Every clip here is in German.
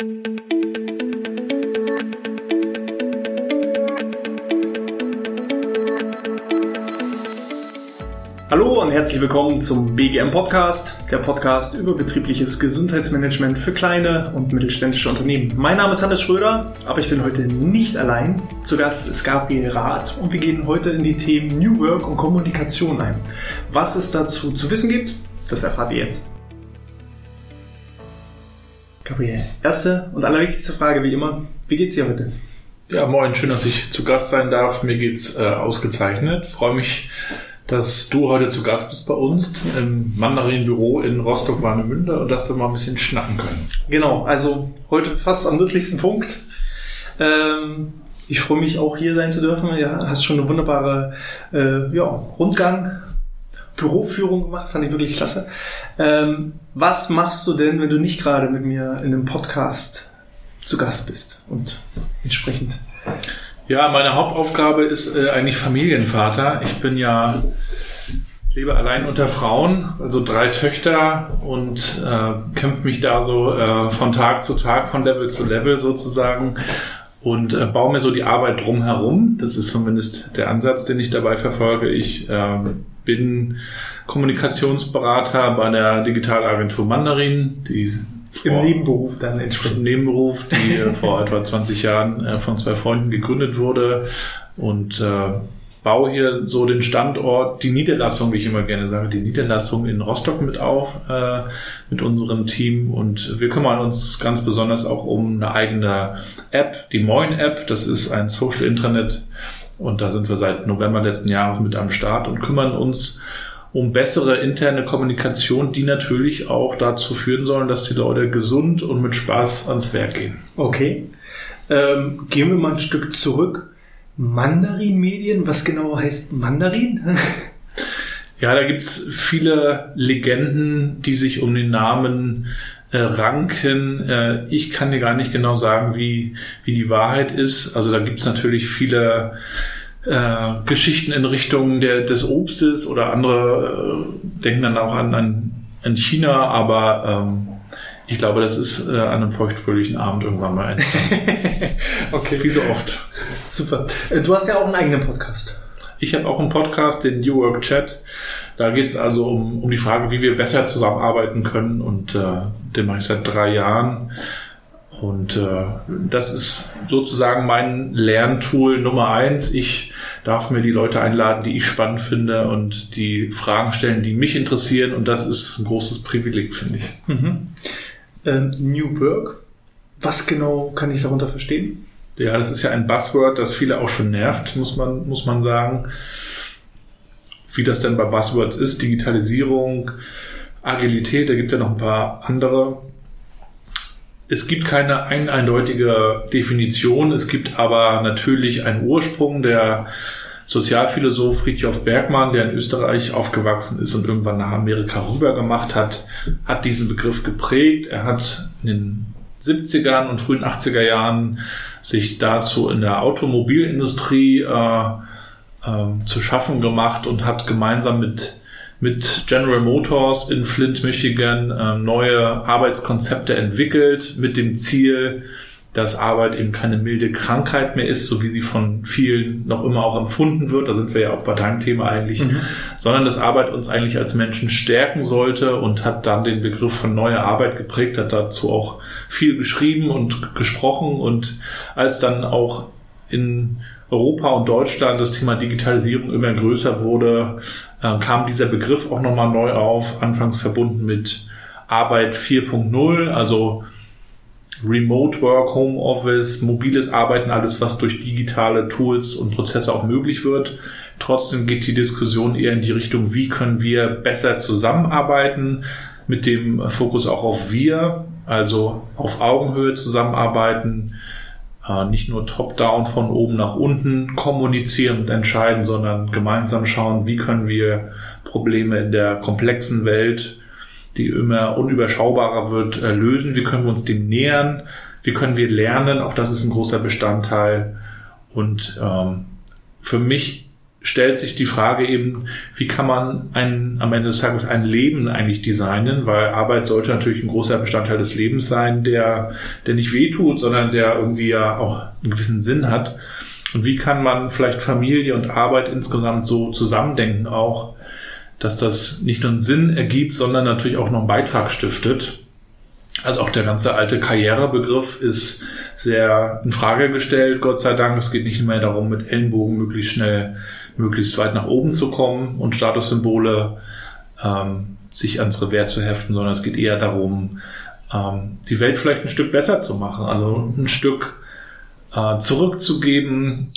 Hallo und herzlich willkommen zum BGM Podcast, der Podcast über betriebliches Gesundheitsmanagement für kleine und mittelständische Unternehmen. Mein Name ist Hannes Schröder, aber ich bin heute nicht allein. Zu Gast ist Gabriel Rath und wir gehen heute in die Themen New Work und Kommunikation ein. Was es dazu zu wissen gibt, das erfahrt ihr jetzt. Gabriel, erste und allerwichtigste Frage wie immer, wie geht's dir heute? Ja, moin, schön, dass ich zu Gast sein darf. Mir geht's äh, ausgezeichnet. Freue mich, dass du heute zu Gast bist bei uns im Mandarin-Büro in Rostock-Warnemünde und dass wir mal ein bisschen schnacken können. Genau, also heute fast am wirklichsten Punkt. Ähm, ich freue mich auch hier sein zu dürfen. Ja, hast schon eine wunderbare äh, ja, Rundgang, Büroführung gemacht, fand ich wirklich klasse. Ähm, was machst du denn, wenn du nicht gerade mit mir in einem Podcast zu Gast bist und entsprechend ja, meine Hauptaufgabe ist äh, eigentlich Familienvater. Ich bin ja lebe allein unter Frauen, also drei Töchter und äh, kämpfe mich da so äh, von Tag zu Tag, von Level zu Level sozusagen und äh, baue mir so die Arbeit drumherum. Das ist zumindest der Ansatz, den ich dabei verfolge. Ich äh, bin Kommunikationsberater bei der Digitalagentur Mandarin, die im Nebenberuf dann entsprechend. Im Nebenberuf, die äh, vor etwa 20 Jahren äh, von zwei Freunden gegründet wurde und äh, baue hier so den Standort, die Niederlassung, wie ich immer gerne sage, die Niederlassung in Rostock mit auf, äh, mit unserem Team und wir kümmern uns ganz besonders auch um eine eigene App, die Moin App, das ist ein Social Intranet und da sind wir seit November letzten Jahres mit am Start und kümmern uns um bessere interne Kommunikation, die natürlich auch dazu führen sollen, dass die Leute gesund und mit Spaß ans Werk gehen. Okay. Ähm, gehen wir mal ein Stück zurück. Mandarin-Medien, was genau heißt Mandarin? ja, da gibt's viele Legenden, die sich um den Namen äh, ranken. Äh, ich kann dir gar nicht genau sagen, wie, wie die Wahrheit ist. Also da gibt's natürlich viele äh, Geschichten in Richtung der, des Obstes oder andere äh, denken dann auch an, an, an China, aber ähm, ich glaube, das ist äh, an einem feuchtfröhlichen Abend irgendwann mal entstanden. okay. Wie so oft. Super. Äh, du hast ja auch einen eigenen Podcast. Ich habe auch einen Podcast, den New Work Chat. Da geht es also um, um die Frage, wie wir besser zusammenarbeiten können. Und äh, den mache ich seit drei Jahren. Und äh, das ist sozusagen mein Lerntool Nummer eins. Ich darf mir die Leute einladen, die ich spannend finde und die Fragen stellen, die mich interessieren. Und das ist ein großes Privileg, finde ich. Mhm. Ähm, New Work, was genau kann ich darunter verstehen? Ja, das ist ja ein Buzzword, das viele auch schon nervt, muss man, muss man sagen. Wie das denn bei Buzzwords ist, Digitalisierung, Agilität, da gibt es ja noch ein paar andere es gibt keine ein eindeutige Definition, es gibt aber natürlich einen Ursprung. Der Sozialphilosoph Friedjof Bergmann, der in Österreich aufgewachsen ist und irgendwann nach Amerika rüber gemacht hat, hat diesen Begriff geprägt. Er hat in den 70ern und frühen 80er Jahren sich dazu in der Automobilindustrie äh, äh, zu schaffen gemacht und hat gemeinsam mit mit General Motors in Flint, Michigan äh, neue Arbeitskonzepte entwickelt mit dem Ziel, dass Arbeit eben keine milde Krankheit mehr ist, so wie sie von vielen noch immer auch empfunden wird. Da sind wir ja auch bei deinem Thema eigentlich, mhm. sondern dass Arbeit uns eigentlich als Menschen stärken sollte und hat dann den Begriff von neuer Arbeit geprägt, hat dazu auch viel geschrieben und gesprochen und als dann auch in Europa und Deutschland das Thema Digitalisierung immer größer wurde, äh, kam dieser Begriff auch nochmal neu auf, anfangs verbunden mit Arbeit 4.0, also Remote Work, Home Office, mobiles Arbeiten, alles, was durch digitale Tools und Prozesse auch möglich wird. Trotzdem geht die Diskussion eher in die Richtung, wie können wir besser zusammenarbeiten, mit dem Fokus auch auf wir, also auf Augenhöhe zusammenarbeiten, nicht nur top-down von oben nach unten kommunizieren und entscheiden, sondern gemeinsam schauen, wie können wir Probleme in der komplexen Welt, die immer unüberschaubarer wird, äh, lösen, wie können wir uns dem nähern, wie können wir lernen, auch das ist ein großer Bestandteil. Und ähm, für mich stellt sich die Frage eben, wie kann man ein, am Ende des Tages ein Leben eigentlich designen, weil Arbeit sollte natürlich ein großer Bestandteil des Lebens sein, der, der nicht wehtut, sondern der irgendwie ja auch einen gewissen Sinn hat. Und wie kann man vielleicht Familie und Arbeit insgesamt so zusammendenken auch, dass das nicht nur einen Sinn ergibt, sondern natürlich auch noch einen Beitrag stiftet. Also auch der ganze alte Karrierebegriff ist sehr in Frage gestellt, Gott sei Dank. Es geht nicht mehr darum, mit Ellenbogen möglichst schnell, möglichst weit nach oben zu kommen und Statussymbole ähm, sich ans Revers zu heften, sondern es geht eher darum, ähm, die Welt vielleicht ein Stück besser zu machen, also ein Stück äh, zurückzugeben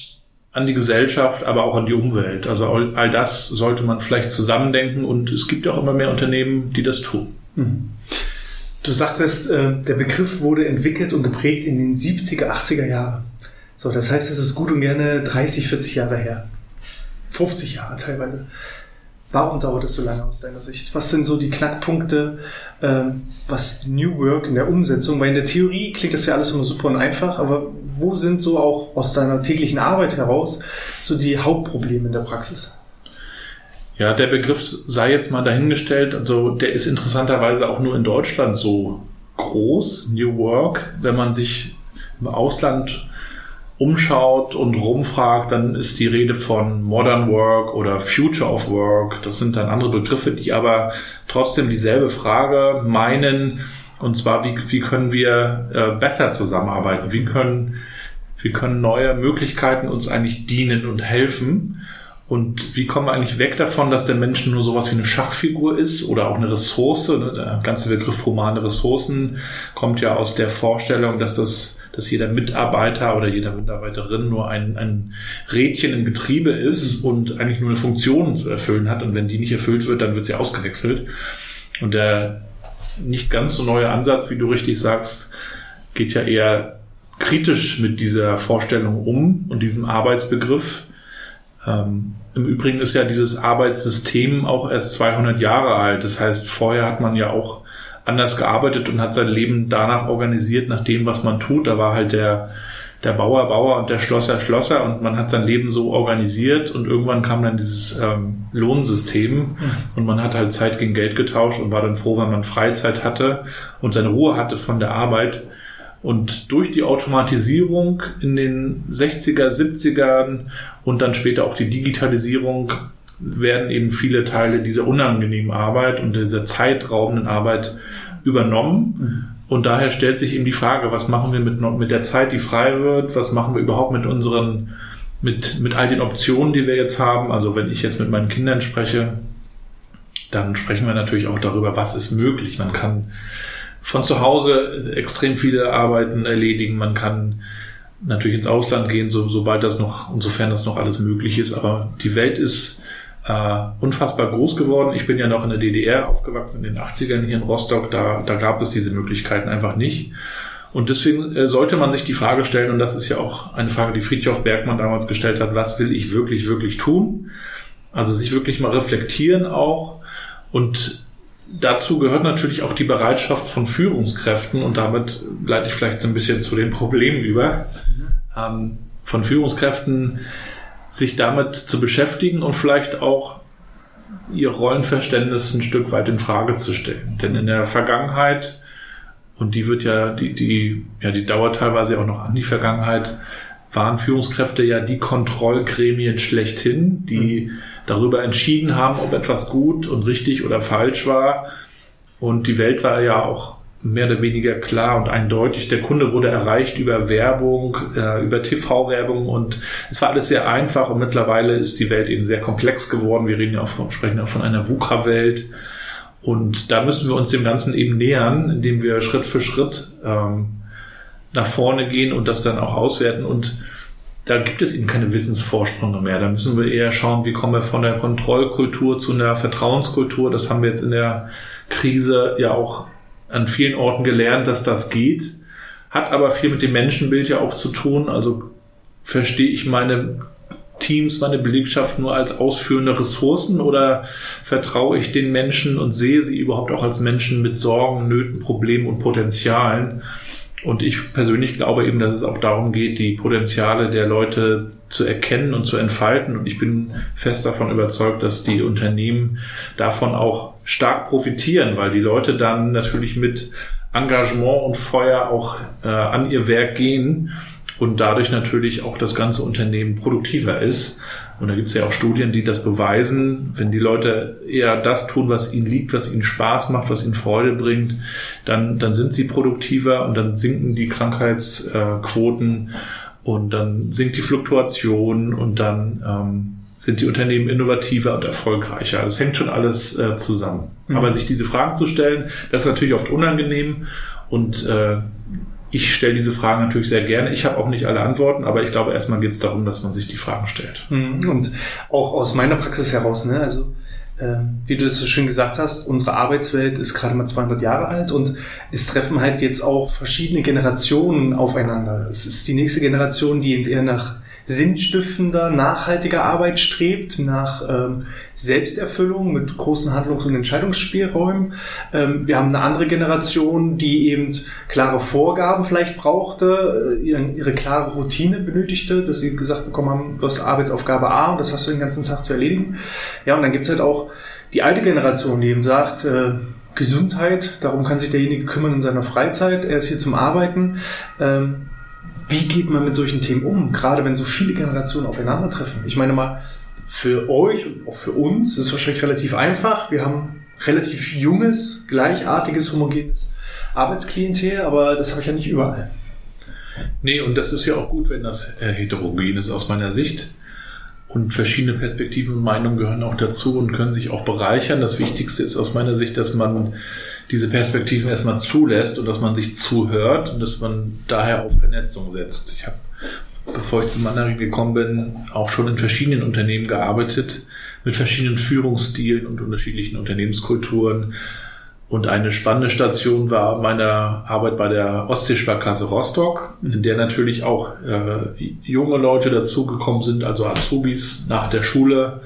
an die Gesellschaft, aber auch an die Umwelt. Also all, all, das sollte man vielleicht zusammendenken und es gibt auch immer mehr Unternehmen, die das tun. Mhm. Du sagtest, äh, der Begriff wurde entwickelt und geprägt in den 70er, 80er Jahren. So, das heißt, es ist gut und gerne 30, 40 Jahre her. 50 Jahre teilweise. Warum dauert es so lange aus deiner Sicht? Was sind so die Knackpunkte, ähm, was New Work in der Umsetzung? Weil in der Theorie klingt das ja alles immer super und einfach, aber wo sind so auch aus deiner täglichen Arbeit heraus so die Hauptprobleme in der Praxis? Ja, der Begriff sei jetzt mal dahingestellt. Also der ist interessanterweise auch nur in Deutschland so groß, New Work. Wenn man sich im Ausland umschaut und rumfragt, dann ist die Rede von Modern Work oder Future of Work. Das sind dann andere Begriffe, die aber trotzdem dieselbe Frage meinen. Und zwar, wie, wie können wir äh, besser zusammenarbeiten? Wie können, wie können neue Möglichkeiten uns eigentlich dienen und helfen? Und wie kommen wir eigentlich weg davon, dass der Mensch nur sowas wie eine Schachfigur ist oder auch eine Ressource? Ne? Der ganze Begriff humane Ressourcen kommt ja aus der Vorstellung, dass das, dass jeder Mitarbeiter oder jeder Mitarbeiterin nur ein, ein Rädchen im Getriebe ist und eigentlich nur eine Funktion zu erfüllen hat. Und wenn die nicht erfüllt wird, dann wird sie ausgewechselt. Und der nicht ganz so neue Ansatz, wie du richtig sagst, geht ja eher kritisch mit dieser Vorstellung um und diesem Arbeitsbegriff ähm, Im Übrigen ist ja dieses Arbeitssystem auch erst 200 Jahre alt. Das heißt, vorher hat man ja auch anders gearbeitet und hat sein Leben danach organisiert, nach dem, was man tut. Da war halt der, der Bauer Bauer und der Schlosser Schlosser und man hat sein Leben so organisiert und irgendwann kam dann dieses ähm, Lohnsystem mhm. und man hat halt Zeit gegen Geld getauscht und war dann froh, wenn man Freizeit hatte und seine Ruhe hatte von der Arbeit. Und durch die Automatisierung in den 60er, 70ern und dann später auch die Digitalisierung werden eben viele Teile dieser unangenehmen Arbeit und dieser zeitraubenden Arbeit übernommen. Mhm. Und daher stellt sich eben die Frage, was machen wir mit, mit der Zeit, die frei wird? Was machen wir überhaupt mit unseren, mit, mit all den Optionen, die wir jetzt haben? Also wenn ich jetzt mit meinen Kindern spreche, dann sprechen wir natürlich auch darüber, was ist möglich. Man kann von zu Hause extrem viele Arbeiten erledigen. Man kann natürlich ins Ausland gehen, so, sobald das noch, insofern das noch alles möglich ist. Aber die Welt ist äh, unfassbar groß geworden. Ich bin ja noch in der DDR aufgewachsen, in den 80ern hier in Rostock. Da, da gab es diese Möglichkeiten einfach nicht. Und deswegen äh, sollte man sich die Frage stellen, und das ist ja auch eine Frage, die Friedhof Bergmann damals gestellt hat, was will ich wirklich, wirklich tun? Also sich wirklich mal reflektieren auch und dazu gehört natürlich auch die Bereitschaft von Führungskräften und damit leite ich vielleicht so ein bisschen zu den Problemen über, ähm, von Führungskräften sich damit zu beschäftigen und vielleicht auch ihr Rollenverständnis ein Stück weit in Frage zu stellen. Denn in der Vergangenheit, und die wird ja, die, die, ja, die dauert teilweise auch noch an die Vergangenheit, waren Führungskräfte ja die Kontrollgremien schlechthin, die mhm darüber entschieden haben, ob etwas gut und richtig oder falsch war. Und die Welt war ja auch mehr oder weniger klar und eindeutig. Der Kunde wurde erreicht über Werbung, äh, über TV-Werbung und es war alles sehr einfach und mittlerweile ist die Welt eben sehr komplex geworden. Wir reden ja auch von, sprechen auch von einer VUCA-Welt und da müssen wir uns dem Ganzen eben nähern, indem wir Schritt für Schritt ähm, nach vorne gehen und das dann auch auswerten und da gibt es eben keine Wissensvorsprünge mehr. Da müssen wir eher schauen, wie kommen wir von der Kontrollkultur zu einer Vertrauenskultur. Das haben wir jetzt in der Krise ja auch an vielen Orten gelernt, dass das geht. Hat aber viel mit dem Menschenbild ja auch zu tun. Also verstehe ich meine Teams, meine Belegschaft nur als ausführende Ressourcen oder vertraue ich den Menschen und sehe sie überhaupt auch als Menschen mit Sorgen, Nöten, Problemen und Potenzialen? Und ich persönlich glaube eben, dass es auch darum geht, die Potenziale der Leute zu erkennen und zu entfalten. Und ich bin fest davon überzeugt, dass die Unternehmen davon auch stark profitieren, weil die Leute dann natürlich mit Engagement und Feuer auch äh, an ihr Werk gehen und dadurch natürlich auch das ganze Unternehmen produktiver ist. Und da gibt es ja auch Studien, die das beweisen. Wenn die Leute eher das tun, was ihnen liegt, was ihnen Spaß macht, was ihnen Freude bringt, dann, dann sind sie produktiver und dann sinken die Krankheitsquoten und dann sinkt die Fluktuation und dann ähm, sind die Unternehmen innovativer und erfolgreicher. Das hängt schon alles äh, zusammen. Mhm. Aber sich diese Fragen zu stellen, das ist natürlich oft unangenehm und äh, ich stelle diese Fragen natürlich sehr gerne. Ich habe auch nicht alle Antworten, aber ich glaube, erstmal geht es darum, dass man sich die Fragen stellt. Mhm. Und auch aus meiner Praxis heraus, ne? also äh, wie du es so schön gesagt hast, unsere Arbeitswelt ist gerade mal 200 Jahre alt und es treffen halt jetzt auch verschiedene Generationen aufeinander. Es ist die nächste Generation, die eher nach sinnstiftender, nachhaltiger Arbeit strebt, nach ähm, Selbsterfüllung mit großen Handlungs- und Entscheidungsspielräumen. Ähm, wir haben eine andere Generation, die eben klare Vorgaben vielleicht brauchte, äh, ihre, ihre klare Routine benötigte, dass sie gesagt bekommen haben, du hast Arbeitsaufgabe A und das hast du den ganzen Tag zu erledigen. Ja, und dann gibt's halt auch die alte Generation, die eben sagt, äh, Gesundheit, darum kann sich derjenige kümmern in seiner Freizeit, er ist hier zum Arbeiten. Ähm, wie geht man mit solchen Themen um, gerade wenn so viele Generationen aufeinandertreffen? Ich meine mal, für euch und auch für uns ist es wahrscheinlich relativ einfach. Wir haben relativ junges, gleichartiges, homogenes Arbeitsklientel, aber das habe ich ja nicht überall. Nee, und das ist ja auch gut, wenn das äh, heterogen ist aus meiner Sicht. Und verschiedene Perspektiven und Meinungen gehören auch dazu und können sich auch bereichern. Das Wichtigste ist aus meiner Sicht, dass man diese Perspektiven erstmal zulässt und dass man sich zuhört und dass man daher auf Vernetzung setzt. Ich habe, bevor ich zum Mandarin gekommen bin, auch schon in verschiedenen Unternehmen gearbeitet, mit verschiedenen Führungsstilen und unterschiedlichen Unternehmenskulturen. Und eine spannende Station war meine Arbeit bei der Ostseesparkasse Rostock, in der natürlich auch äh, junge Leute dazugekommen sind, also Azubis nach der Schule,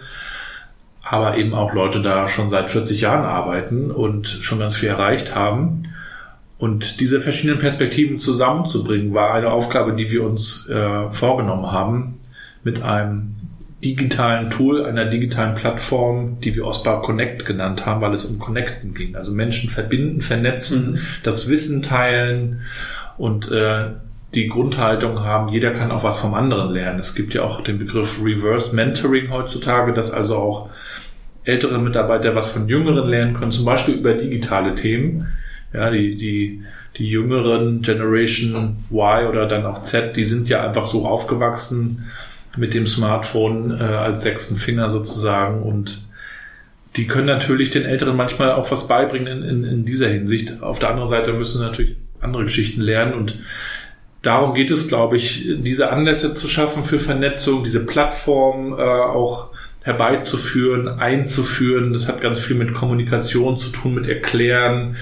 aber eben auch Leute da schon seit 40 Jahren arbeiten und schon ganz viel erreicht haben. Und diese verschiedenen Perspektiven zusammenzubringen, war eine Aufgabe, die wir uns äh, vorgenommen haben mit einem digitalen Tool, einer digitalen Plattform, die wir Ostbar Connect genannt haben, weil es um Connecten ging. Also Menschen verbinden, vernetzen, mhm. das Wissen teilen und äh, die Grundhaltung haben, jeder kann auch was vom anderen lernen. Es gibt ja auch den Begriff Reverse Mentoring heutzutage, dass also auch ältere Mitarbeiter was von Jüngeren lernen können, zum Beispiel über digitale Themen. Ja, die, die, die jüngeren Generation Y oder dann auch Z, die sind ja einfach so aufgewachsen mit dem Smartphone äh, als sechsten Finger sozusagen und die können natürlich den Älteren manchmal auch was beibringen in, in, in dieser Hinsicht. Auf der anderen Seite müssen natürlich andere Geschichten lernen und darum geht es, glaube ich, diese Anlässe zu schaffen für Vernetzung, diese Plattform äh, auch herbeizuführen, einzuführen. Das hat ganz viel mit Kommunikation zu tun, mit Erklären,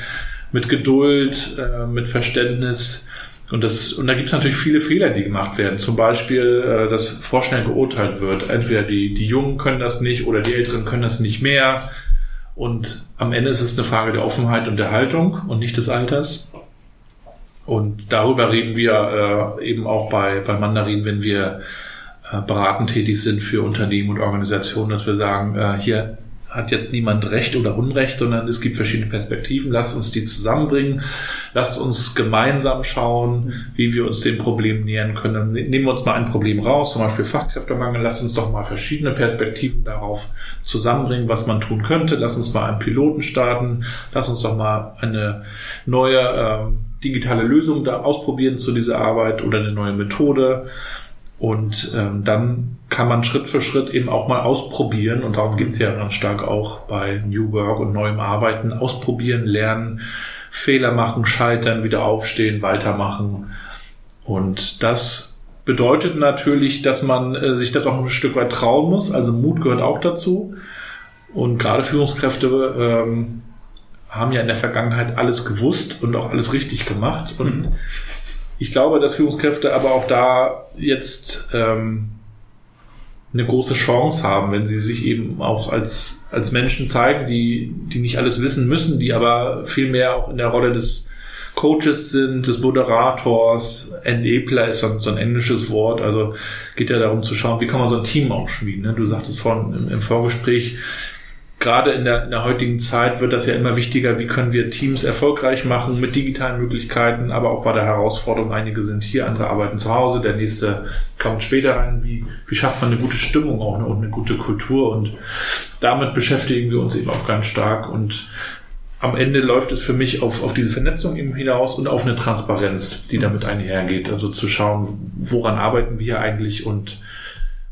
mit Geduld, äh, mit Verständnis. Und, das, und da gibt es natürlich viele Fehler, die gemacht werden. Zum Beispiel, äh, dass vorschnell geurteilt wird. Entweder die, die Jungen können das nicht oder die Älteren können das nicht mehr. Und am Ende ist es eine Frage der Offenheit und der Haltung und nicht des Alters. Und darüber reden wir äh, eben auch bei, bei Mandarin, wenn wir äh, beratend tätig sind für Unternehmen und Organisationen, dass wir sagen, äh, hier hat jetzt niemand Recht oder Unrecht, sondern es gibt verschiedene Perspektiven. Lasst uns die zusammenbringen. Lasst uns gemeinsam schauen, wie wir uns dem Problem nähern können. Dann nehmen wir uns mal ein Problem raus, zum Beispiel Fachkräftemangel. Lasst uns doch mal verschiedene Perspektiven darauf zusammenbringen, was man tun könnte. Lasst uns mal einen Piloten starten. Lasst uns doch mal eine neue äh, digitale Lösung da ausprobieren zu dieser Arbeit oder eine neue Methode. Und ähm, dann kann man Schritt für Schritt eben auch mal ausprobieren. Und darum geht's ja ganz stark auch bei New Work und neuem Arbeiten. Ausprobieren, lernen, Fehler machen, scheitern, wieder aufstehen, weitermachen. Und das bedeutet natürlich, dass man äh, sich das auch ein Stück weit trauen muss. Also Mut gehört auch dazu. Und gerade Führungskräfte ähm, haben ja in der Vergangenheit alles gewusst und auch alles richtig gemacht. Und mhm ich glaube, dass Führungskräfte aber auch da jetzt ähm, eine große Chance haben, wenn sie sich eben auch als, als Menschen zeigen, die, die nicht alles wissen müssen, die aber vielmehr auch in der Rolle des Coaches sind, des Moderators. Enabler ist so, so ein englisches Wort. Also geht ja darum zu schauen, wie kann man so ein Team auch schmieden. Ne? Du sagtest vorhin im, im Vorgespräch, gerade in der, in der heutigen Zeit wird das ja immer wichtiger, wie können wir Teams erfolgreich machen mit digitalen Möglichkeiten, aber auch bei der Herausforderung, einige sind hier, andere arbeiten zu Hause, der nächste kommt später rein, wie, wie schafft man eine gute Stimmung auch ne, und eine gute Kultur? Und damit beschäftigen wir uns eben auch ganz stark. Und am Ende läuft es für mich auf, auf diese Vernetzung eben hinaus und auf eine Transparenz, die damit einhergeht. Also zu schauen, woran arbeiten wir eigentlich und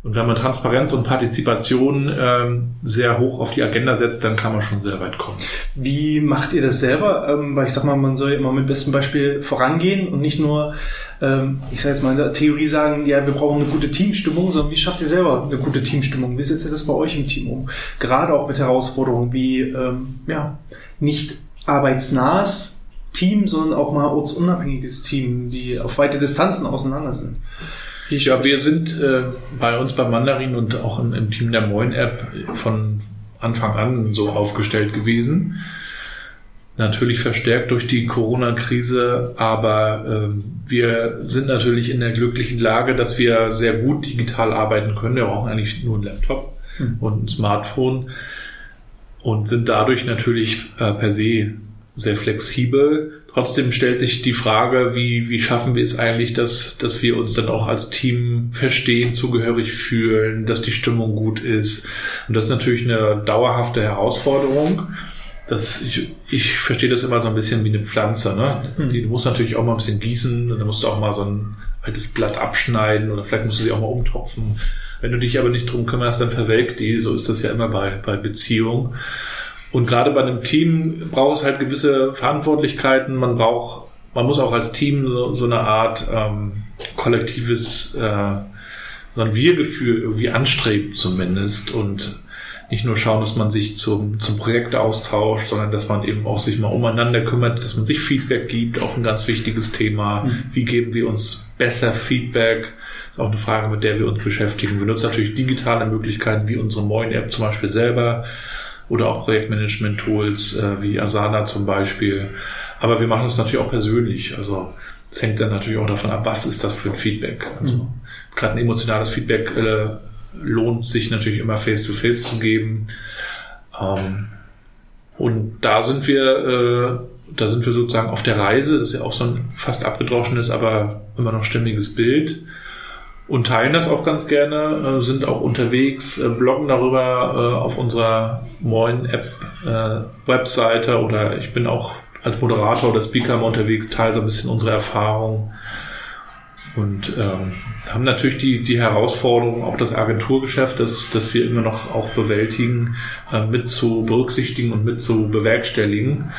und wenn man Transparenz und Partizipation ähm, sehr hoch auf die Agenda setzt, dann kann man schon sehr weit kommen. Wie macht ihr das selber? Ähm, weil ich sag mal, man soll immer mit bestem Beispiel vorangehen und nicht nur, ähm, ich sage jetzt mal in der Theorie sagen, ja, wir brauchen eine gute Teamstimmung, sondern wie schafft ihr selber eine gute Teamstimmung? Wie setzt ihr das bei euch im Team um? Gerade auch mit Herausforderungen wie, ähm, ja, nicht arbeitsnahes Team, sondern auch mal ortsunabhängiges Team, die auf weite Distanzen auseinander sind. Ja, wir sind äh, bei uns bei Mandarin und auch im, im Team der Moin App von Anfang an so aufgestellt gewesen. Natürlich verstärkt durch die Corona-Krise, aber ähm, wir sind natürlich in der glücklichen Lage, dass wir sehr gut digital arbeiten können. Wir brauchen eigentlich nur einen Laptop mhm. und ein Smartphone und sind dadurch natürlich äh, per se sehr flexibel Trotzdem stellt sich die Frage, wie, wie schaffen wir es eigentlich, dass, dass wir uns dann auch als Team verstehen, zugehörig fühlen, dass die Stimmung gut ist. Und das ist natürlich eine dauerhafte Herausforderung. Das, ich, ich verstehe das immer so ein bisschen wie eine Pflanze. Ne? Mhm. Die, du musst natürlich auch mal ein bisschen gießen, dann musst du auch mal so ein altes Blatt abschneiden oder vielleicht musst du sie auch mal umtopfen. Wenn du dich aber nicht drum kümmerst, dann verwelkt die. So ist das ja immer bei, bei Beziehungen. Und gerade bei einem Team braucht es halt gewisse Verantwortlichkeiten. Man braucht, man muss auch als Team so, so eine Art ähm, kollektives, äh, so ein Wir-Gefühl irgendwie anstreben zumindest und nicht nur schauen, dass man sich zum, zum Projekt austauscht, sondern dass man eben auch sich mal umeinander kümmert, dass man sich Feedback gibt, auch ein ganz wichtiges Thema. Mhm. Wie geben wir uns besser Feedback? ist auch eine Frage, mit der wir uns beschäftigen. Wir nutzen natürlich digitale Möglichkeiten wie unsere Moin-App zum Beispiel selber oder auch Projektmanagement-Tools äh, wie Asana zum Beispiel. Aber wir machen es natürlich auch persönlich. Also es hängt dann natürlich auch davon ab, was ist das für ein Feedback. Also mhm. gerade ein emotionales Feedback äh, lohnt sich natürlich immer face-to-face -face zu geben. Ähm, und da sind wir, äh, da sind wir sozusagen auf der Reise. Das ist ja auch so ein fast abgedroschenes, aber immer noch stimmiges Bild und teilen das auch ganz gerne, äh, sind auch unterwegs, äh, bloggen darüber äh, auf unserer Moin-App äh, oder ich bin auch als Moderator oder Speaker mal unterwegs, teile so ein bisschen unsere Erfahrung und ähm, haben natürlich die, die Herausforderung, auch das Agenturgeschäft, das, das wir immer noch auch bewältigen, äh, mit zu berücksichtigen und mit zu bewerkstelligen.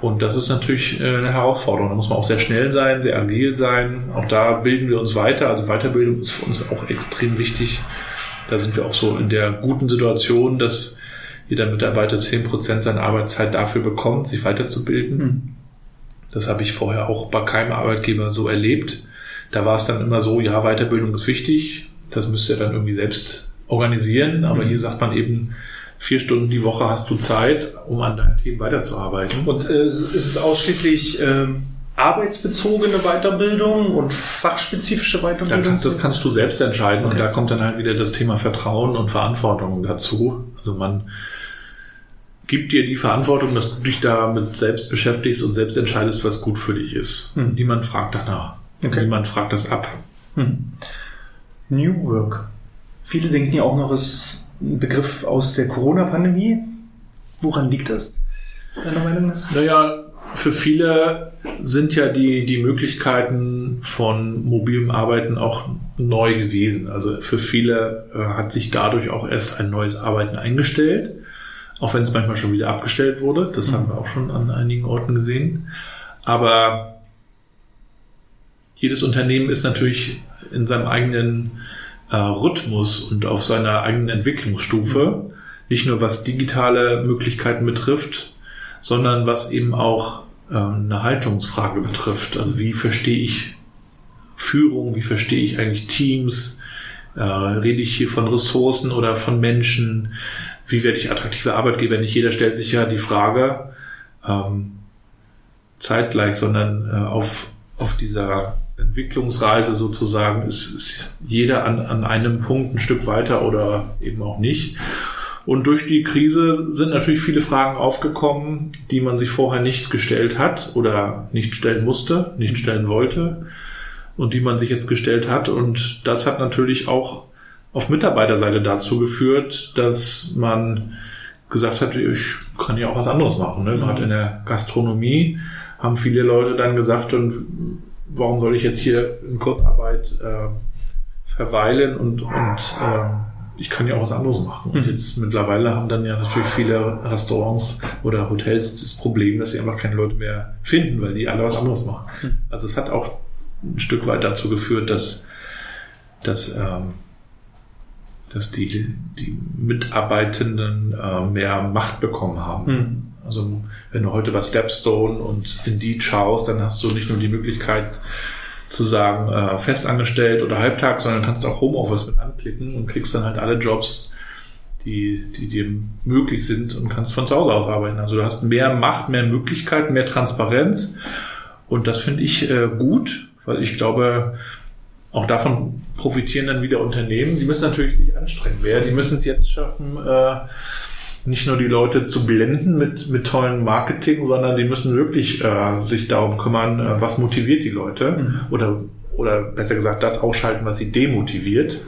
Und das ist natürlich äh, eine Herausforderung. Da muss man auch sehr schnell sein, sehr agil sein. Auch da bilden wir uns weiter. Also Weiterbildung ist für uns auch extrem wichtig. Da sind wir auch so in der guten Situation, dass jeder Mitarbeiter zehn Prozent seiner Arbeitszeit dafür bekommt, sich weiterzubilden. Mhm. Das habe ich vorher auch bei keinem Arbeitgeber so erlebt. Da war es dann immer so, ja, Weiterbildung ist wichtig. Das müsst ihr dann irgendwie selbst organisieren. Aber mhm. hier sagt man eben, vier Stunden die Woche hast du Zeit, um an deinen Themen weiterzuarbeiten. Und äh, ist es ausschließlich ähm, arbeitsbezogene Weiterbildung und fachspezifische Weiterbildung? Kann, das kannst du selbst entscheiden okay. und da kommt dann halt wieder das Thema Vertrauen und Verantwortung dazu. Also man gibt dir die Verantwortung, dass du dich damit selbst beschäftigst und selbst entscheidest, was gut für dich ist. Hm. Niemand fragt danach. Okay. Niemand fragt das ab. Hm. New Work. Viele denken ja auch noch, es ein Begriff aus der Corona-Pandemie. Woran liegt das, deiner Meinung nach? Naja, für viele sind ja die, die Möglichkeiten von mobilem Arbeiten auch neu gewesen. Also für viele äh, hat sich dadurch auch erst ein neues Arbeiten eingestellt, auch wenn es manchmal schon wieder abgestellt wurde. Das mhm. haben wir auch schon an einigen Orten gesehen. Aber jedes Unternehmen ist natürlich in seinem eigenen äh, Rhythmus und auf seiner eigenen Entwicklungsstufe. Nicht nur was digitale Möglichkeiten betrifft, sondern was eben auch äh, eine Haltungsfrage betrifft. Also wie verstehe ich Führung, wie verstehe ich eigentlich Teams? Äh, rede ich hier von Ressourcen oder von Menschen? Wie werde ich attraktiver Arbeitgeber? Nicht jeder stellt sich ja die Frage, ähm, zeitgleich, sondern äh, auf, auf dieser Entwicklungsreise sozusagen ist, ist jeder an, an einem Punkt ein Stück weiter oder eben auch nicht. Und durch die Krise sind natürlich viele Fragen aufgekommen, die man sich vorher nicht gestellt hat oder nicht stellen musste, nicht stellen wollte und die man sich jetzt gestellt hat. Und das hat natürlich auch auf Mitarbeiterseite dazu geführt, dass man gesagt hat, ich kann ja auch was anderes machen. Ne? Gerade in der Gastronomie haben viele Leute dann gesagt, und warum soll ich jetzt hier in Kurzarbeit äh, verweilen und, und äh, ich kann ja auch was anderes machen. Und mhm. jetzt mittlerweile haben dann ja natürlich viele Restaurants oder Hotels das Problem, dass sie einfach keine Leute mehr finden, weil die alle was anderes machen. Mhm. Also es hat auch ein Stück weit dazu geführt, dass, dass, ähm, dass die, die Mitarbeitenden äh, mehr Macht bekommen haben. Mhm. Also wenn du heute bei Stepstone und Indeed schaust, dann hast du nicht nur die Möglichkeit zu sagen, äh, festangestellt oder halbtags, sondern kannst auch Homeoffice mit anklicken und kriegst dann halt alle Jobs, die, die dir möglich sind und kannst von zu Hause aus arbeiten. Also du hast mehr Macht, mehr Möglichkeiten, mehr Transparenz und das finde ich äh, gut, weil ich glaube, auch davon profitieren dann wieder Unternehmen. Die müssen natürlich sich anstrengen. Wer, die müssen es jetzt schaffen, äh, nicht nur die Leute zu blenden mit, mit tollen Marketing, sondern die müssen wirklich äh, sich darum kümmern, äh, was motiviert die Leute mhm. oder, oder besser gesagt das ausschalten, was sie demotiviert.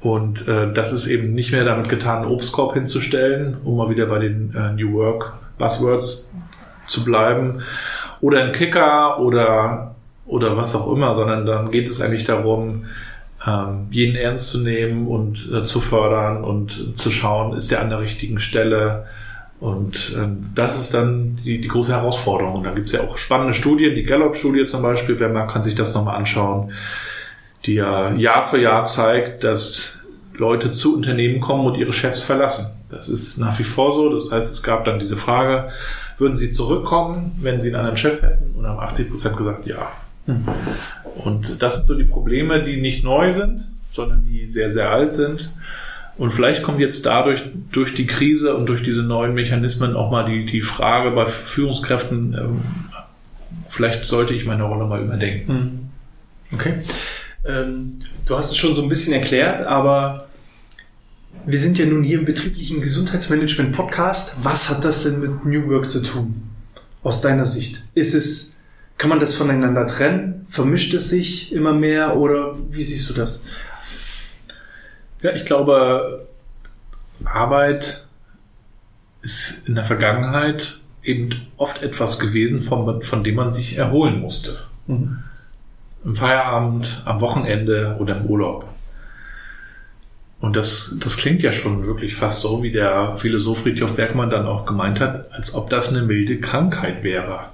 Und äh, das ist eben nicht mehr damit getan, einen Obstkorb hinzustellen, um mal wieder bei den äh, New Work Buzzwords zu bleiben, oder ein Kicker oder, oder was auch immer, sondern dann geht es eigentlich darum, ähm, jeden ernst zu nehmen und äh, zu fördern und zu schauen, ist der an der richtigen Stelle. Und ähm, das ist dann die, die große Herausforderung. Und da gibt es ja auch spannende Studien, die Gallup-Studie zum Beispiel, wer mag, kann sich das nochmal anschauen, die ja Jahr für Jahr zeigt, dass Leute zu Unternehmen kommen und ihre Chefs verlassen. Das ist nach wie vor so. Das heißt, es gab dann diese Frage, würden sie zurückkommen, wenn sie einen anderen Chef hätten? Und haben 80 Prozent gesagt, ja. Mhm. Und das sind so die Probleme, die nicht neu sind, sondern die sehr, sehr alt sind. Und vielleicht kommt jetzt dadurch, durch die Krise und durch diese neuen Mechanismen auch mal die, die Frage bei Führungskräften, ähm, vielleicht sollte ich meine Rolle mal überdenken. Mhm. Okay. Ähm, du hast es schon so ein bisschen erklärt, aber wir sind ja nun hier im betrieblichen Gesundheitsmanagement Podcast. Was hat das denn mit New Work zu tun? Aus deiner Sicht? Ist es kann man das voneinander trennen? Vermischt es sich immer mehr oder wie siehst du das? Ja, ich glaube, Arbeit ist in der Vergangenheit eben oft etwas gewesen, von, von dem man sich erholen musste. Mhm. Im Feierabend, am Wochenende oder im Urlaub. Und das, das klingt ja schon wirklich fast so, wie der Philosoph Friedhof Bergmann dann auch gemeint hat, als ob das eine milde Krankheit wäre.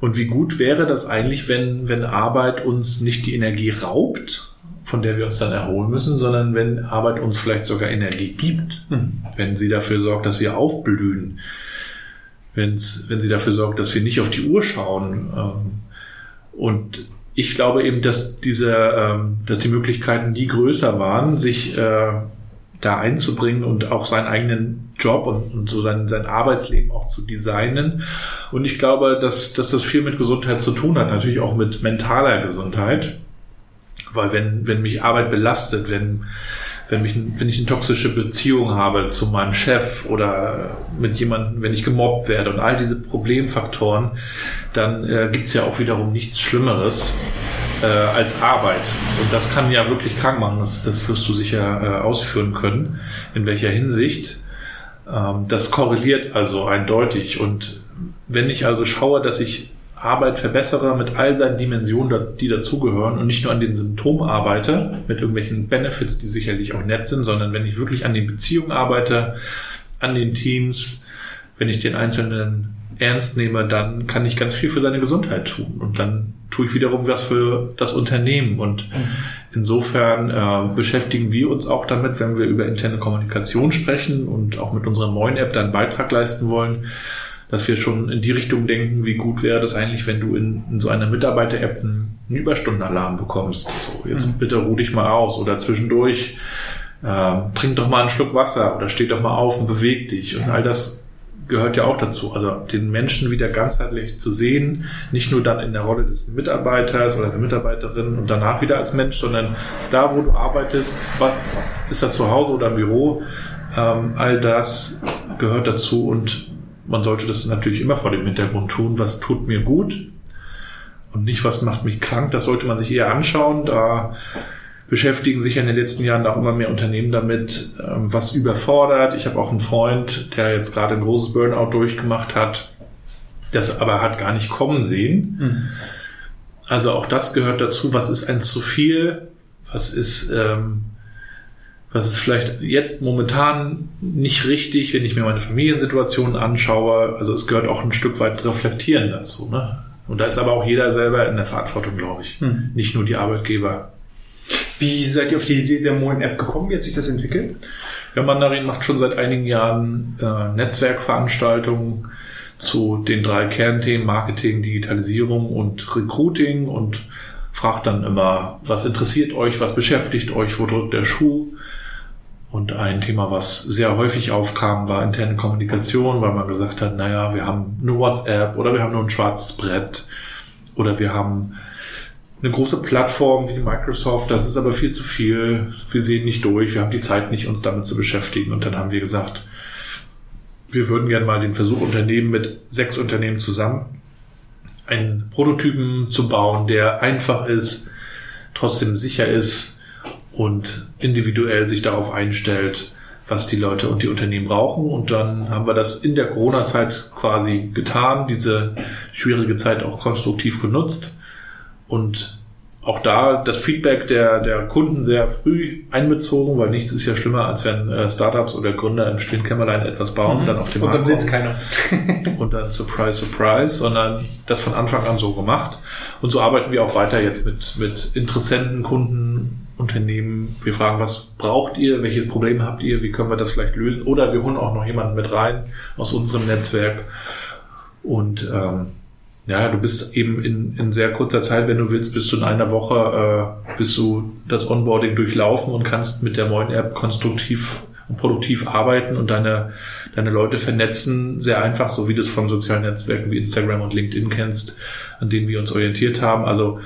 Und wie gut wäre das eigentlich, wenn, wenn Arbeit uns nicht die Energie raubt, von der wir uns dann erholen müssen, sondern wenn Arbeit uns vielleicht sogar Energie gibt, mhm. wenn sie dafür sorgt, dass wir aufblühen, wenn's, wenn sie dafür sorgt, dass wir nicht auf die Uhr schauen. Ähm, und ich glaube eben, dass diese, ähm, dass die Möglichkeiten nie größer waren, sich äh, da einzubringen und auch seinen eigenen Job und, und so sein, sein Arbeitsleben auch zu designen. Und ich glaube, dass, dass das viel mit Gesundheit zu tun hat, natürlich auch mit mentaler Gesundheit. Weil wenn, wenn mich Arbeit belastet, wenn, wenn, mich, wenn ich eine toxische Beziehung habe zu meinem Chef oder mit jemandem, wenn ich gemobbt werde und all diese Problemfaktoren, dann äh, gibt's ja auch wiederum nichts Schlimmeres, äh, als Arbeit. Und das kann ja wirklich krank machen. Das, das wirst du sicher äh, ausführen können. In welcher Hinsicht? Ähm, das korreliert also eindeutig. Und wenn ich also schaue, dass ich Arbeit verbessere mit all seinen Dimensionen, die dazugehören und nicht nur an den Symptomen arbeite, mit irgendwelchen Benefits, die sicherlich auch nett sind, sondern wenn ich wirklich an den Beziehungen arbeite, an den Teams, wenn ich den einzelnen ernst nehme, dann kann ich ganz viel für seine Gesundheit tun. Und dann tue ich wiederum was für das Unternehmen. Und mhm. insofern äh, beschäftigen wir uns auch damit, wenn wir über interne Kommunikation sprechen und auch mit unserer neuen App dann Beitrag leisten wollen, dass wir schon in die Richtung denken, wie gut wäre das eigentlich, wenn du in, in so einer Mitarbeiter-App einen, Überstundenalarm bekommst. So, jetzt mhm. bitte ruh dich mal aus oder zwischendurch äh, trink doch mal einen Schluck Wasser oder steh doch mal auf und beweg dich. Und all das gehört ja auch dazu. Also den Menschen wieder ganzheitlich zu sehen, nicht nur dann in der Rolle des Mitarbeiters oder der Mitarbeiterin und danach wieder als Mensch, sondern da, wo du arbeitest, ist das zu Hause oder im Büro, ähm, all das gehört dazu und man sollte das natürlich immer vor dem Hintergrund tun, was tut mir gut und nicht, was macht mich krank. Das sollte man sich eher anschauen. Da beschäftigen sich ja in den letzten Jahren auch immer mehr Unternehmen damit, ähm, was überfordert. Ich habe auch einen Freund, der jetzt gerade ein großes Burnout durchgemacht hat, das aber hat gar nicht kommen sehen. Mhm. Also auch das gehört dazu. Was ist ein zu viel? Was ist, ähm, was ist vielleicht jetzt momentan nicht richtig, wenn ich mir meine Familiensituation anschaue? Also es gehört auch ein Stück weit reflektieren dazu. Ne? Und da ist aber auch jeder selber in der Verantwortung, glaube ich. Mhm. Nicht nur die Arbeitgeber. Wie seid ihr auf die Idee der Moin App gekommen? Wie hat sich das entwickelt? Ja, Mandarin macht schon seit einigen Jahren äh, Netzwerkveranstaltungen zu den drei Kernthemen Marketing, Digitalisierung und Recruiting und fragt dann immer, was interessiert euch, was beschäftigt euch, wo drückt der Schuh? Und ein Thema, was sehr häufig aufkam, war interne Kommunikation, weil man gesagt hat, naja, wir haben nur WhatsApp oder wir haben nur ein schwarzes Brett oder wir haben eine große Plattform wie Microsoft, das ist aber viel zu viel. Wir sehen nicht durch, wir haben die Zeit nicht, uns damit zu beschäftigen. Und dann haben wir gesagt, wir würden gerne mal den Versuch unternehmen, mit sechs Unternehmen zusammen einen Prototypen zu bauen, der einfach ist, trotzdem sicher ist und individuell sich darauf einstellt, was die Leute und die Unternehmen brauchen. Und dann haben wir das in der Corona-Zeit quasi getan, diese schwierige Zeit auch konstruktiv genutzt und auch da das Feedback der, der Kunden sehr früh einbezogen, weil nichts ist ja schlimmer, als wenn äh, Startups oder Gründer im stillen Kämmerlein etwas bauen mhm. und dann auf dem und Markt dann kommen. keiner. und dann Surprise, Surprise, sondern das von Anfang an so gemacht. Und so arbeiten wir auch weiter jetzt mit, mit Interessenten, Kunden, Unternehmen. Wir fragen, was braucht ihr, welches Problem habt ihr, wie können wir das vielleicht lösen? Oder wir holen auch noch jemanden mit rein aus unserem Netzwerk. Und ähm, ja, du bist eben in, in sehr kurzer Zeit, wenn du willst, bist du in einer Woche, äh, bist du das Onboarding durchlaufen und kannst mit der neuen App konstruktiv und produktiv arbeiten und deine, deine Leute vernetzen. Sehr einfach, so wie du es von sozialen Netzwerken wie Instagram und LinkedIn kennst, an denen wir uns orientiert haben. Also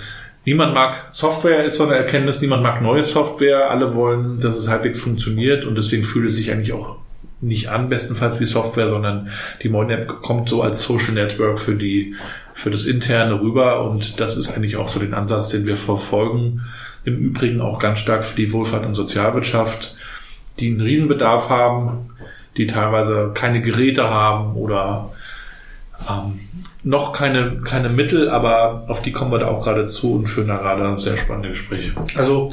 niemand mag Software, ist so eine Erkenntnis, niemand mag neue Software. Alle wollen, dass es halbwegs funktioniert und deswegen fühlt es sich eigentlich auch nicht an, bestenfalls wie Software, sondern die Moin App kommt so als Social Network für die für das Interne rüber und das ist eigentlich auch so den Ansatz, den wir verfolgen. Im Übrigen auch ganz stark für die Wohlfahrt und Sozialwirtschaft, die einen Riesenbedarf haben, die teilweise keine Geräte haben oder ähm, noch keine, keine Mittel, aber auf die kommen wir da auch gerade zu und führen da gerade sehr spannende Gespräche. Also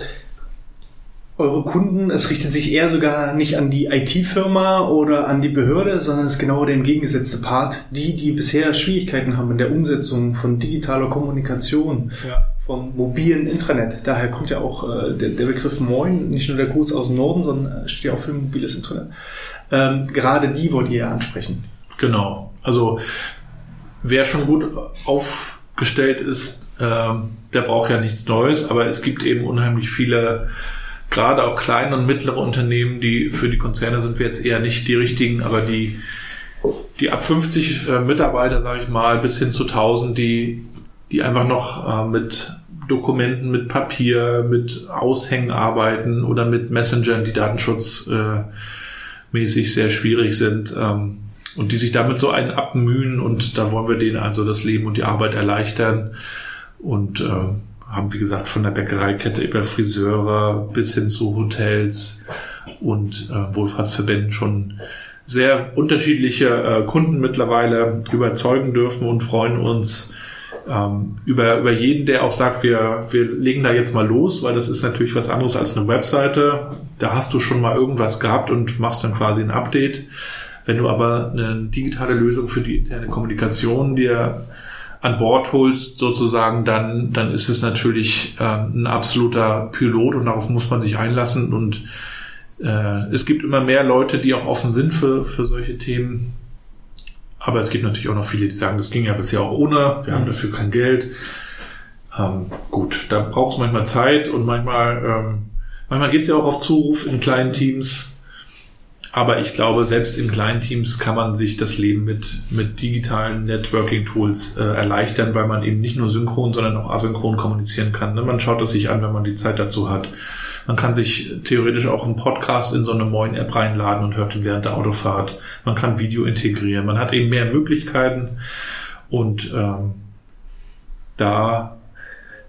eure Kunden, es richtet sich eher sogar nicht an die IT-Firma oder an die Behörde, sondern es ist genau der entgegengesetzte Part. Die, die bisher Schwierigkeiten haben in der Umsetzung von digitaler Kommunikation, ja. vom mobilen Intranet. Daher kommt ja auch äh, der, der, Begriff Moin, nicht nur der Gruß aus dem Norden, sondern äh, steht ja auch für mobiles Intranet. Ähm, gerade die wollt ihr ja ansprechen. Genau. Also wer schon gut aufgestellt ist, äh, der braucht ja nichts Neues, aber es gibt eben unheimlich viele gerade auch kleine und mittlere Unternehmen, die für die Konzerne sind wir jetzt eher nicht die richtigen, aber die, die ab 50 äh, Mitarbeiter, sage ich mal, bis hin zu 1000, die, die einfach noch äh, mit Dokumenten, mit Papier, mit Aushängen arbeiten oder mit Messengern, die datenschutzmäßig äh, sehr schwierig sind. Ähm, und die sich damit so einen abmühen und da wollen wir denen also das Leben und die Arbeit erleichtern. Und äh, haben, wie gesagt, von der Bäckereikette über Friseure bis hin zu Hotels und äh, Wohlfahrtsverbänden schon sehr unterschiedliche äh, Kunden mittlerweile überzeugen dürfen und freuen uns ähm, über, über jeden, der auch sagt, wir, wir legen da jetzt mal los, weil das ist natürlich was anderes als eine Webseite. Da hast du schon mal irgendwas gehabt und machst dann quasi ein Update. Wenn du aber eine digitale Lösung für die interne Kommunikation dir an Bord holst, sozusagen, dann, dann ist es natürlich äh, ein absoluter Pilot und darauf muss man sich einlassen. Und äh, es gibt immer mehr Leute, die auch offen sind für, für solche Themen. Aber es gibt natürlich auch noch viele, die sagen, das ging ja bisher auch ohne, wir haben mhm. dafür kein Geld. Ähm, gut, da braucht es manchmal Zeit und manchmal, ähm, manchmal geht es ja auch auf Zuruf in kleinen Teams. Aber ich glaube, selbst in kleinen Teams kann man sich das Leben mit, mit digitalen Networking-Tools äh, erleichtern, weil man eben nicht nur synchron, sondern auch asynchron kommunizieren kann. Ne? Man schaut es sich an, wenn man die Zeit dazu hat. Man kann sich theoretisch auch einen Podcast in so eine Moin-App reinladen und hört ihn während der Autofahrt. Man kann Video integrieren. Man hat eben mehr Möglichkeiten und ähm, da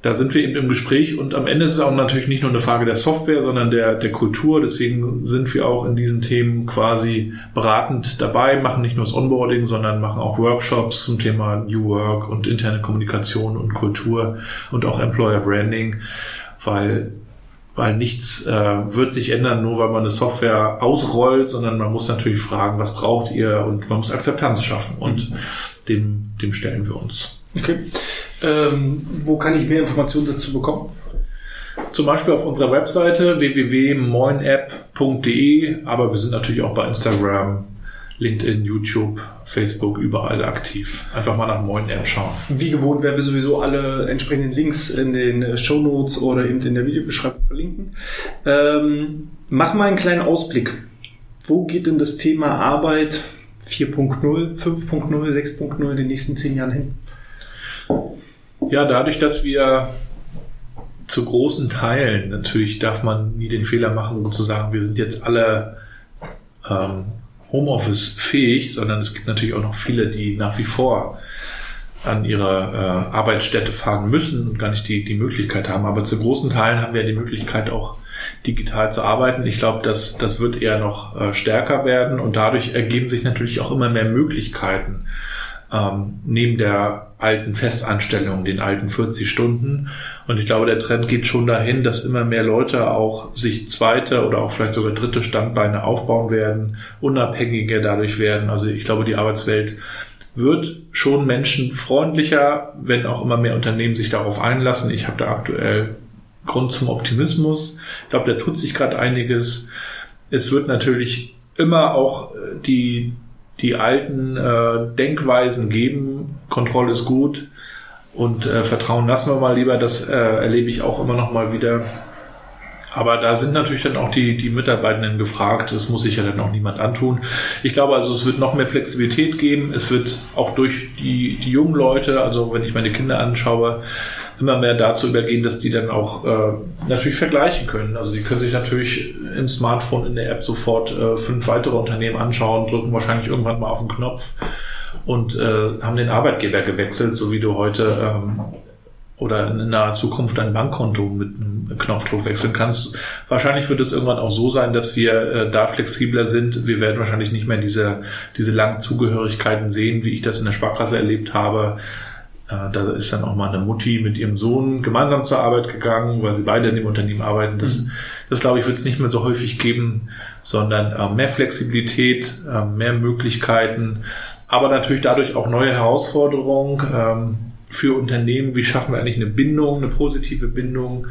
da sind wir eben im Gespräch und am Ende ist es auch natürlich nicht nur eine Frage der Software, sondern der, der Kultur. Deswegen sind wir auch in diesen Themen quasi beratend dabei, machen nicht nur das Onboarding, sondern machen auch Workshops zum Thema New Work und interne Kommunikation und Kultur und auch Employer Branding, weil weil nichts äh, wird sich ändern, nur weil man eine Software ausrollt, sondern man muss natürlich fragen, was braucht ihr und man muss Akzeptanz schaffen und mhm. dem, dem stellen wir uns. Okay. Ähm, wo kann ich mehr Informationen dazu bekommen? Zum Beispiel auf unserer Webseite www.moinapp.de, aber wir sind natürlich auch bei Instagram, LinkedIn, YouTube, Facebook, überall aktiv. Einfach mal nach Moin-App schauen. Wie gewohnt werden wir sowieso alle entsprechenden Links in den Show Notes oder eben in der Videobeschreibung verlinken. Ähm, mach mal einen kleinen Ausblick. Wo geht denn das Thema Arbeit 4.0, 5.0, 6.0 in den nächsten zehn Jahren hin? Ja, dadurch, dass wir zu großen Teilen, natürlich darf man nie den Fehler machen, zu sagen, wir sind jetzt alle ähm, Homeoffice fähig, sondern es gibt natürlich auch noch viele, die nach wie vor an ihre äh, Arbeitsstätte fahren müssen und gar nicht die, die Möglichkeit haben. Aber zu großen Teilen haben wir die Möglichkeit auch digital zu arbeiten. Ich glaube, das, das wird eher noch äh, stärker werden und dadurch ergeben sich natürlich auch immer mehr Möglichkeiten ähm, neben der alten Festanstellung, den alten 40 Stunden. Und ich glaube, der Trend geht schon dahin, dass immer mehr Leute auch sich zweite oder auch vielleicht sogar dritte Standbeine aufbauen werden, unabhängiger dadurch werden. Also ich glaube, die Arbeitswelt wird schon menschenfreundlicher, wenn auch immer mehr Unternehmen sich darauf einlassen. Ich habe da aktuell Grund zum Optimismus. Ich glaube, da tut sich gerade einiges. Es wird natürlich immer auch die die alten äh, Denkweisen geben. Kontrolle ist gut und äh, Vertrauen lassen wir mal lieber. Das äh, erlebe ich auch immer noch mal wieder. Aber da sind natürlich dann auch die, die Mitarbeitenden gefragt. Das muss sich ja dann auch niemand antun. Ich glaube also, es wird noch mehr Flexibilität geben. Es wird auch durch die, die jungen Leute, also wenn ich meine Kinder anschaue, immer mehr dazu übergehen, dass die dann auch äh, natürlich vergleichen können. Also die können sich natürlich im Smartphone in der App sofort äh, fünf weitere Unternehmen anschauen, drücken wahrscheinlich irgendwann mal auf den Knopf und äh, haben den Arbeitgeber gewechselt, so wie du heute ähm, oder in naher Zukunft ein Bankkonto mit einem Knopfdruck wechseln kannst. Wahrscheinlich wird es irgendwann auch so sein, dass wir äh, da flexibler sind. Wir werden wahrscheinlich nicht mehr diese, diese langen Zugehörigkeiten sehen, wie ich das in der Sparkasse erlebt habe, äh, da ist dann auch mal eine Mutti mit ihrem Sohn gemeinsam zur Arbeit gegangen, weil sie beide in dem Unternehmen arbeiten. Das, mhm. das glaube ich, wird es nicht mehr so häufig geben, sondern äh, mehr Flexibilität, äh, mehr Möglichkeiten, aber natürlich dadurch auch neue Herausforderungen ähm, für Unternehmen. Wie schaffen wir eigentlich eine Bindung, eine positive Bindung?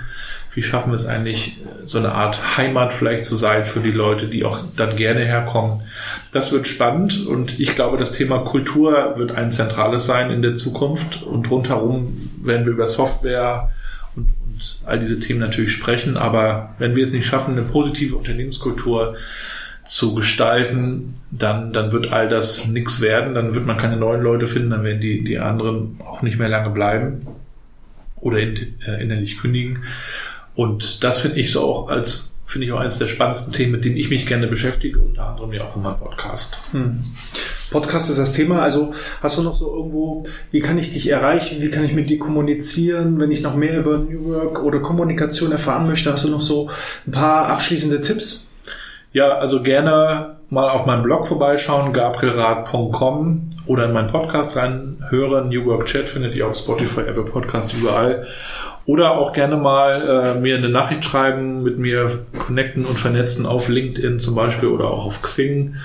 Wie schaffen wir es eigentlich, so eine Art Heimat vielleicht zu sein für die Leute, die auch dann gerne herkommen? Das wird spannend und ich glaube, das Thema Kultur wird ein zentrales sein in der Zukunft und rundherum werden wir über Software und, und all diese Themen natürlich sprechen. Aber wenn wir es nicht schaffen, eine positive Unternehmenskultur zu gestalten, dann, dann wird all das nichts werden, dann wird man keine neuen Leute finden, dann werden die, die anderen auch nicht mehr lange bleiben oder äh, innerlich kündigen. Und das finde ich so auch als, finde ich auch eines der spannendsten Themen, mit denen ich mich gerne beschäftige, unter anderem ja auch in meinem Podcast. Hm. Podcast ist das Thema. Also hast du noch so irgendwo, wie kann ich dich erreichen? Wie kann ich mit dir kommunizieren? Wenn ich noch mehr über New Work oder Kommunikation erfahren möchte, hast du noch so ein paar abschließende Tipps? Ja, also gerne mal auf meinem Blog vorbeischauen, gabrielrad.com oder in meinen Podcast reinhören. New Work Chat findet ihr auf Spotify, Apple Podcast, überall. Oder auch gerne mal äh, mir eine Nachricht schreiben, mit mir connecten und vernetzen auf LinkedIn zum Beispiel oder auch auf Xing.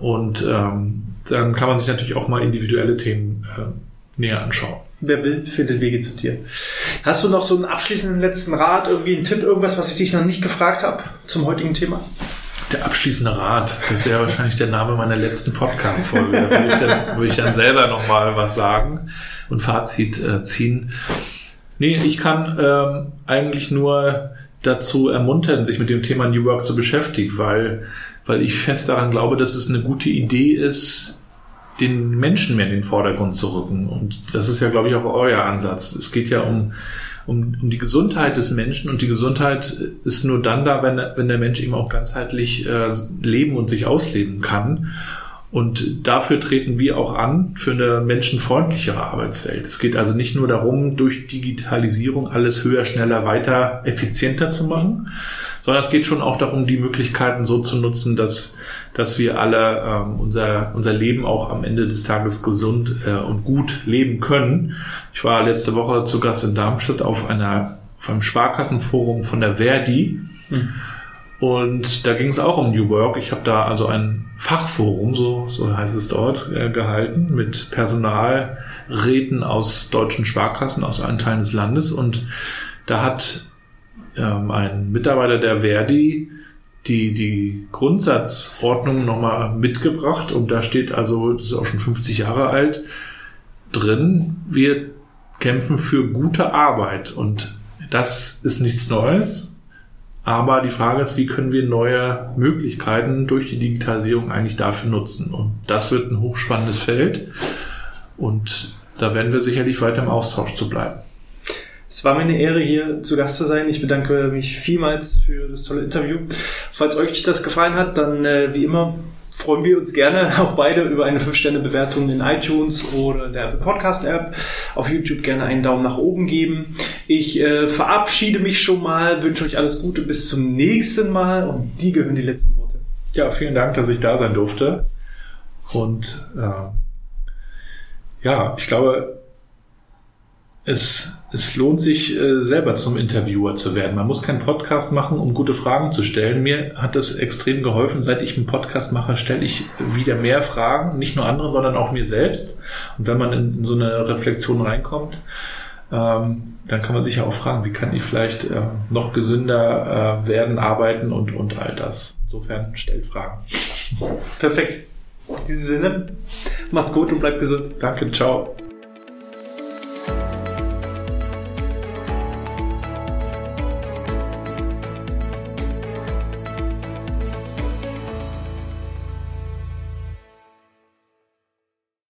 Und ähm, dann kann man sich natürlich auch mal individuelle Themen äh, näher anschauen. Wer will, findet Wege zu dir. Hast du noch so einen abschließenden letzten Rat, irgendwie einen Tipp, irgendwas, was ich dich noch nicht gefragt habe zum heutigen Thema? Der abschließende Rat, das wäre wahrscheinlich der Name meiner letzten Podcast-Folge. Da würde ich, dann, würde ich dann selber nochmal was sagen und Fazit äh, ziehen. Nee, ich kann ähm, eigentlich nur dazu ermuntern, sich mit dem Thema New Work zu beschäftigen, weil weil ich fest daran glaube, dass es eine gute Idee ist, den Menschen mehr in den Vordergrund zu rücken. Und das ist ja, glaube ich, auch euer Ansatz. Es geht ja um, um, um die Gesundheit des Menschen und die Gesundheit ist nur dann da, wenn, wenn der Mensch eben auch ganzheitlich äh, leben und sich ausleben kann. Und dafür treten wir auch an für eine menschenfreundlichere Arbeitswelt. Es geht also nicht nur darum, durch Digitalisierung alles höher, schneller, weiter, effizienter zu machen, sondern es geht schon auch darum, die Möglichkeiten so zu nutzen, dass, dass wir alle ähm, unser, unser Leben auch am Ende des Tages gesund äh, und gut leben können. Ich war letzte Woche zu Gast in Darmstadt auf einer auf einem Sparkassenforum von der Verdi. Mhm. Und da ging es auch um New Work. Ich habe da also ein Fachforum, so, so heißt es dort, äh, gehalten mit Personalräten aus deutschen Sparkassen aus allen Teilen des Landes. Und da hat ähm, ein Mitarbeiter der Verdi die, die Grundsatzordnung nochmal mitgebracht. Und da steht also, das ist auch schon 50 Jahre alt, drin, wir kämpfen für gute Arbeit. Und das ist nichts Neues aber die Frage ist, wie können wir neue Möglichkeiten durch die Digitalisierung eigentlich dafür nutzen? Und das wird ein hochspannendes Feld. Und da werden wir sicherlich weiter im Austausch zu bleiben. Es war mir eine Ehre, hier zu Gast zu sein. Ich bedanke mich vielmals für das tolle Interview. Falls euch das gefallen hat, dann äh, wie immer freuen wir uns gerne auch beide über eine 5-Sterne-Bewertung in iTunes oder der Podcast-App. Auf YouTube gerne einen Daumen nach oben geben. Ich äh, verabschiede mich schon mal, wünsche euch alles Gute bis zum nächsten Mal und die gehören die letzten Worte. Ja, vielen Dank, dass ich da sein durfte. Und äh, ja, ich glaube, es es lohnt sich äh, selber zum Interviewer zu werden. Man muss keinen Podcast machen, um gute Fragen zu stellen. Mir hat das extrem geholfen. Seit ich einen Podcast mache, stelle ich wieder mehr Fragen, nicht nur anderen, sondern auch mir selbst. Und wenn man in, so eine Reflexion reinkommt, ähm, dann kann man sich ja auch fragen, wie kann ich vielleicht äh, noch gesünder äh, werden, arbeiten und, und all das. Insofern stellt Fragen. Perfekt. In diesem Sinne, macht's gut und bleibt gesund. Danke, ciao.